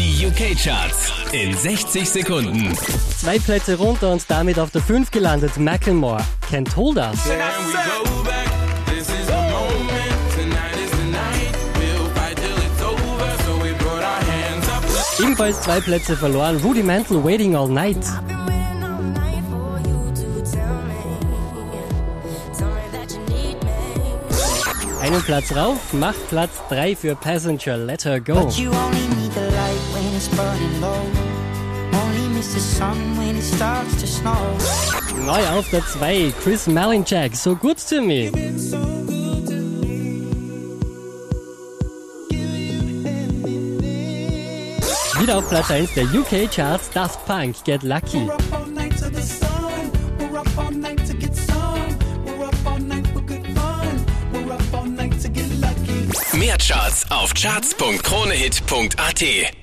Die UK-Charts in 60 Sekunden. Zwei Plätze runter und damit auf der 5 gelandet. Macklemore, Can't Hold Us. Ebenfalls zwei Plätze verloren. Rudimental, Waiting All Night. Einen Platz rauf, macht Platz 3 für Passenger, Let Her Go. It's burning low. Only miss the sun when it starts to snow. Neu auf der 2, Chris Malinchak, So Good To Me. Wieder auf Platz 1 der UK Charts, Daft Punk, get lucky. Mehr Charts auf charts.kronehit.at.